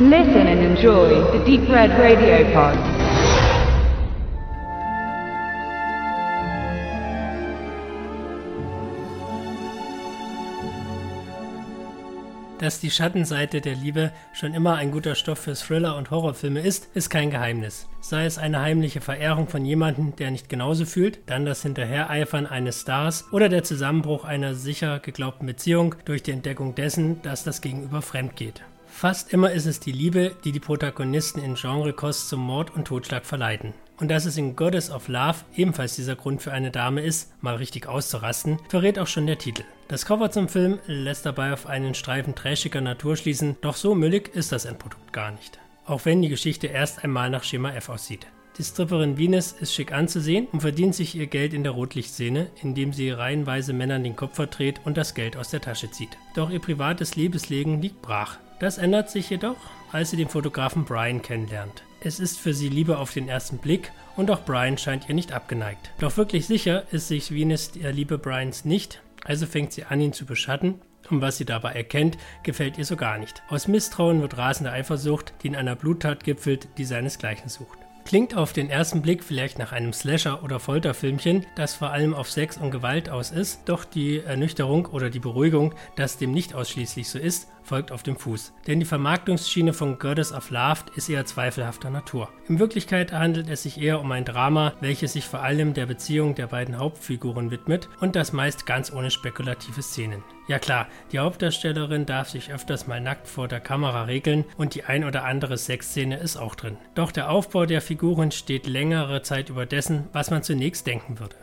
Listen and enjoy the Deep Red Radio Pod. Dass die Schattenseite der Liebe schon immer ein guter Stoff für Thriller und Horrorfilme ist, ist kein Geheimnis. Sei es eine heimliche Verehrung von jemandem, der nicht genauso fühlt, dann das Hinterhereifern eines Stars oder der Zusammenbruch einer sicher geglaubten Beziehung durch die Entdeckung dessen, dass das Gegenüber fremd geht. Fast immer ist es die Liebe, die die Protagonisten in Genrekost zum Mord und Totschlag verleiten. Und dass es in Goddess of Love ebenfalls dieser Grund für eine Dame ist, mal richtig auszurasten, verrät auch schon der Titel. Das Cover zum Film lässt dabei auf einen Streifen trashiger Natur schließen, doch so müllig ist das Endprodukt gar nicht. Auch wenn die Geschichte erst einmal nach Schema F aussieht. Die Stripperin Venus ist schick anzusehen und verdient sich ihr Geld in der Rotlichtszene, indem sie reihenweise Männern den Kopf verdreht und das Geld aus der Tasche zieht. Doch ihr privates Liebesleben liegt brach. Das ändert sich jedoch, als sie den Fotografen Brian kennenlernt. Es ist für sie Liebe auf den ersten Blick und auch Brian scheint ihr nicht abgeneigt. Doch wirklich sicher ist sich Venus der Liebe Brians nicht, also fängt sie an, ihn zu beschatten und was sie dabei erkennt, gefällt ihr so gar nicht. Aus Misstrauen wird rasende Eifersucht, die in einer Bluttat gipfelt, die seinesgleichen sucht. Klingt auf den ersten Blick vielleicht nach einem Slasher- oder Folterfilmchen, das vor allem auf Sex und Gewalt aus ist, doch die Ernüchterung oder die Beruhigung, dass dem nicht ausschließlich so ist, folgt auf dem Fuß. Denn die Vermarktungsschiene von Goddess of Love ist eher zweifelhafter Natur. In Wirklichkeit handelt es sich eher um ein Drama, welches sich vor allem der Beziehung der beiden Hauptfiguren widmet und das meist ganz ohne spekulative Szenen. Ja klar, die Hauptdarstellerin darf sich öfters mal nackt vor der Kamera regeln und die ein oder andere Sexszene ist auch drin. Doch der Aufbau der Figuren steht längere Zeit über dessen, was man zunächst denken würde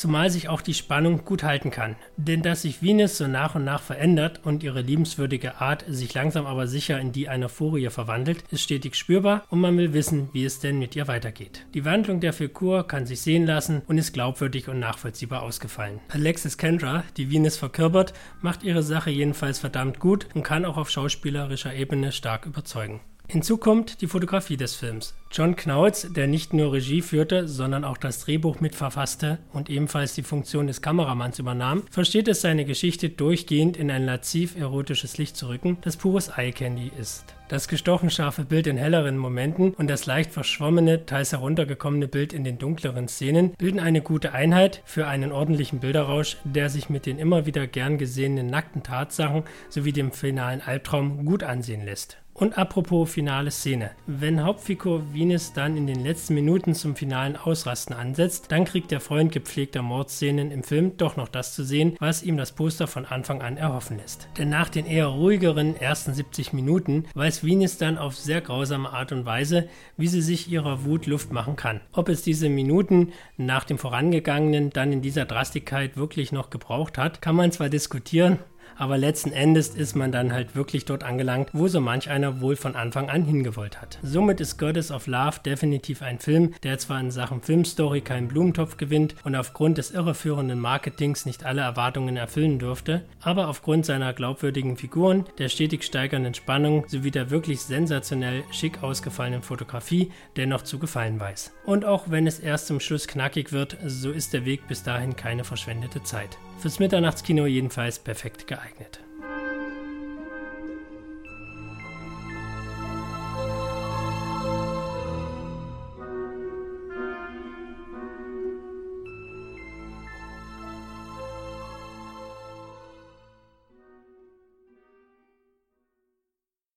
zumal sich auch die Spannung gut halten kann. Denn dass sich Venus so nach und nach verändert und ihre liebenswürdige Art sich langsam aber sicher in die einer Furie verwandelt, ist stetig spürbar und man will wissen, wie es denn mit ihr weitergeht. Die Wandlung der Figur kann sich sehen lassen und ist glaubwürdig und nachvollziehbar ausgefallen. Alexis Kendra, die Venus verkörpert, macht ihre Sache jedenfalls verdammt gut und kann auch auf schauspielerischer Ebene stark überzeugen. Hinzu kommt die Fotografie des Films. John Knautz, der nicht nur Regie führte, sondern auch das Drehbuch mitverfasste und ebenfalls die Funktion des Kameramanns übernahm, versteht es seine Geschichte durchgehend in ein laziv erotisches Licht zu rücken, das pures Eye Candy ist. Das gestochen scharfe Bild in helleren Momenten und das leicht verschwommene, teils heruntergekommene Bild in den dunkleren Szenen bilden eine gute Einheit für einen ordentlichen Bilderrausch, der sich mit den immer wieder gern gesehenen nackten Tatsachen sowie dem finalen Albtraum gut ansehen lässt. Und apropos finale Szene. Wenn Hauptfigur Venus dann in den letzten Minuten zum finalen Ausrasten ansetzt, dann kriegt der Freund gepflegter Mordszenen im Film doch noch das zu sehen, was ihm das Poster von Anfang an erhoffen lässt. Denn nach den eher ruhigeren ersten 70 Minuten weiß Venus dann auf sehr grausame Art und Weise, wie sie sich ihrer Wut Luft machen kann. Ob es diese Minuten nach dem vorangegangenen dann in dieser Drastigkeit wirklich noch gebraucht hat, kann man zwar diskutieren, aber letzten Endes ist man dann halt wirklich dort angelangt, wo so manch einer wohl von Anfang an hingewollt hat. Somit ist Goddess of Love definitiv ein Film, der zwar in Sachen Filmstory keinen Blumentopf gewinnt und aufgrund des irreführenden Marketings nicht alle Erwartungen erfüllen dürfte, aber aufgrund seiner glaubwürdigen Figuren, der stetig steigernden Spannung sowie der wirklich sensationell schick ausgefallenen Fotografie dennoch zu gefallen weiß. Und auch wenn es erst zum Schluss knackig wird, so ist der Weg bis dahin keine verschwendete Zeit. Fürs Mitternachtskino jedenfalls perfekt geeignet.